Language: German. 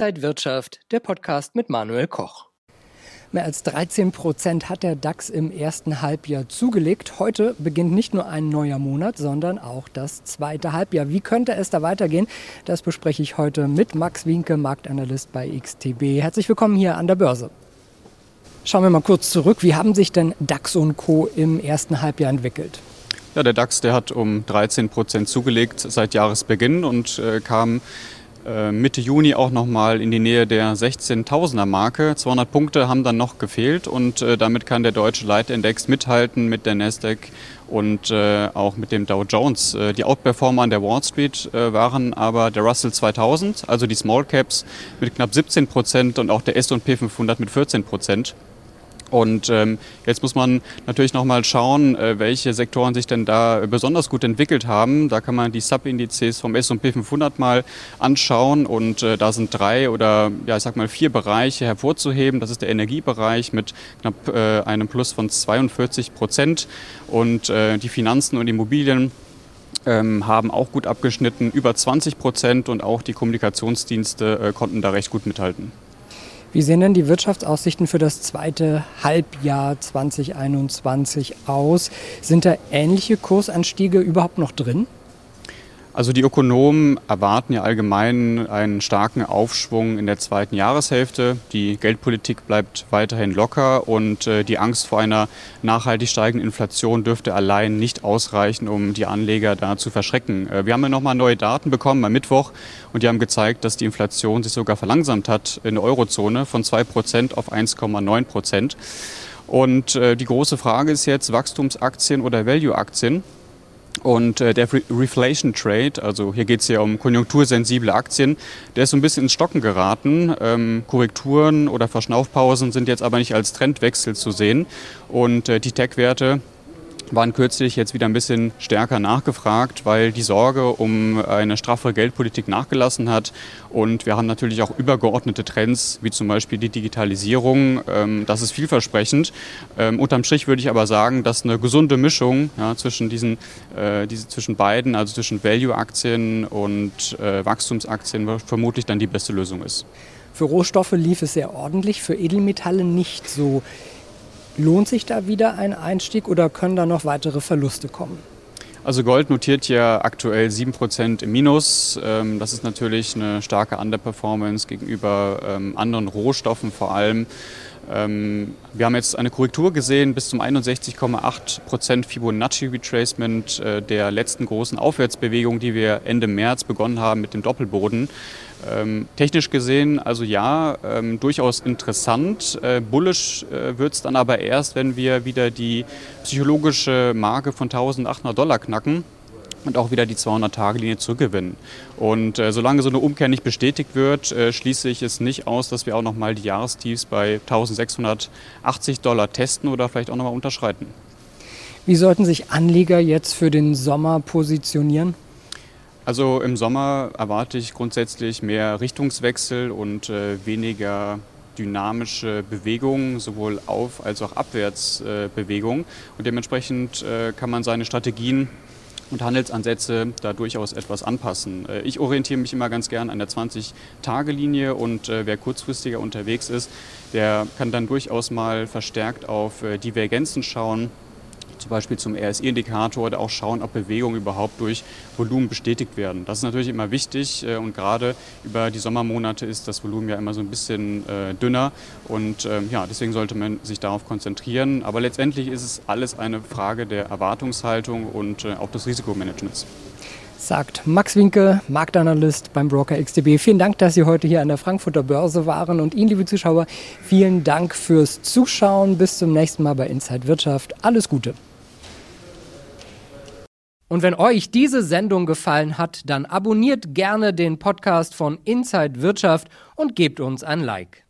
Inside Wirtschaft, der Podcast mit Manuel Koch. Mehr als 13 Prozent hat der DAX im ersten Halbjahr zugelegt. Heute beginnt nicht nur ein neuer Monat, sondern auch das zweite Halbjahr. Wie könnte es da weitergehen? Das bespreche ich heute mit Max Winke, Marktanalyst bei XTB. Herzlich willkommen hier an der Börse. Schauen wir mal kurz zurück. Wie haben sich denn DAX und Co. im ersten Halbjahr entwickelt? Ja, der DAX, der hat um 13 Prozent zugelegt seit Jahresbeginn und äh, kam Mitte Juni auch nochmal in die Nähe der 16.000er Marke. 200 Punkte haben dann noch gefehlt und äh, damit kann der deutsche Leitindex mithalten mit der Nasdaq und äh, auch mit dem Dow Jones. Äh, die Outperformer an der Wall Street äh, waren aber der Russell 2000, also die Small Caps mit knapp 17 Prozent und auch der S&P 500 mit 14 Prozent. Und ähm, jetzt muss man natürlich nochmal schauen, äh, welche Sektoren sich denn da besonders gut entwickelt haben. Da kann man die Subindizes vom S&P 500 mal anschauen und äh, da sind drei oder ja ich sag mal vier Bereiche hervorzuheben. Das ist der Energiebereich mit knapp äh, einem Plus von 42 Prozent und äh, die Finanzen und Immobilien ähm, haben auch gut abgeschnitten, über 20 Prozent und auch die Kommunikationsdienste äh, konnten da recht gut mithalten. Wie sehen denn die Wirtschaftsaussichten für das zweite Halbjahr 2021 aus? Sind da ähnliche Kursanstiege überhaupt noch drin? Also die Ökonomen erwarten ja allgemein einen starken Aufschwung in der zweiten Jahreshälfte. Die Geldpolitik bleibt weiterhin locker und äh, die Angst vor einer nachhaltig steigenden Inflation dürfte allein nicht ausreichen, um die Anleger da zu verschrecken. Äh, wir haben ja nochmal neue Daten bekommen am Mittwoch und die haben gezeigt, dass die Inflation sich sogar verlangsamt hat in der Eurozone von 2% auf 1,9%. Prozent. Und äh, die große Frage ist jetzt Wachstumsaktien oder Value-Aktien. Und äh, der Reflation Trade, also hier geht es ja um konjunktursensible Aktien, der ist so ein bisschen ins Stocken geraten. Ähm, Korrekturen oder Verschnaufpausen sind jetzt aber nicht als Trendwechsel zu sehen. Und äh, die Tech-Werte waren kürzlich jetzt wieder ein bisschen stärker nachgefragt, weil die Sorge um eine straffere Geldpolitik nachgelassen hat. Und wir haben natürlich auch übergeordnete Trends, wie zum Beispiel die Digitalisierung. Ähm, das ist vielversprechend. Ähm, unterm Strich würde ich aber sagen, dass eine gesunde Mischung ja, zwischen, diesen, äh, diese, zwischen beiden, also zwischen Value-Aktien und äh, Wachstumsaktien, vermutlich dann die beste Lösung ist. Für Rohstoffe lief es sehr ordentlich, für Edelmetalle nicht so. Lohnt sich da wieder ein Einstieg oder können da noch weitere Verluste kommen? Also Gold notiert ja aktuell 7% im Minus. Ähm, das ist natürlich eine starke Underperformance gegenüber ähm, anderen Rohstoffen vor allem. Ähm, wir haben jetzt eine Korrektur gesehen bis zum 61,8% Fibonacci Retracement äh, der letzten großen Aufwärtsbewegung, die wir Ende März begonnen haben mit dem Doppelboden. Ähm, technisch gesehen, also ja, ähm, durchaus interessant. Äh, bullish äh, wird es dann aber erst, wenn wir wieder die psychologische Marke von 1800 Dollar knacken und auch wieder die 200-Tage-Linie zurückgewinnen. Und äh, solange so eine Umkehr nicht bestätigt wird, äh, schließe ich es nicht aus, dass wir auch nochmal die Jahrestiefs bei 1680 Dollar testen oder vielleicht auch nochmal unterschreiten. Wie sollten sich Anleger jetzt für den Sommer positionieren? Also im Sommer erwarte ich grundsätzlich mehr Richtungswechsel und äh, weniger dynamische Bewegungen, sowohl auf als auch Abwärtsbewegungen. und dementsprechend äh, kann man seine Strategien und Handelsansätze da durchaus etwas anpassen. Äh, ich orientiere mich immer ganz gern an der 20-Tage-Linie und äh, wer kurzfristiger unterwegs ist, der kann dann durchaus mal verstärkt auf äh, Divergenzen schauen zum Beispiel zum RSI-Indikator oder auch schauen, ob Bewegungen überhaupt durch Volumen bestätigt werden. Das ist natürlich immer wichtig und gerade über die Sommermonate ist das Volumen ja immer so ein bisschen dünner und ähm, ja, deswegen sollte man sich darauf konzentrieren. Aber letztendlich ist es alles eine Frage der Erwartungshaltung und auch des Risikomanagements sagt Max Winke, Marktanalyst beim Broker XTB. Vielen Dank, dass Sie heute hier an der Frankfurter Börse waren und Ihnen, liebe Zuschauer, vielen Dank fürs Zuschauen. Bis zum nächsten Mal bei Inside Wirtschaft. Alles Gute. Und wenn euch diese Sendung gefallen hat, dann abonniert gerne den Podcast von Inside Wirtschaft und gebt uns ein Like.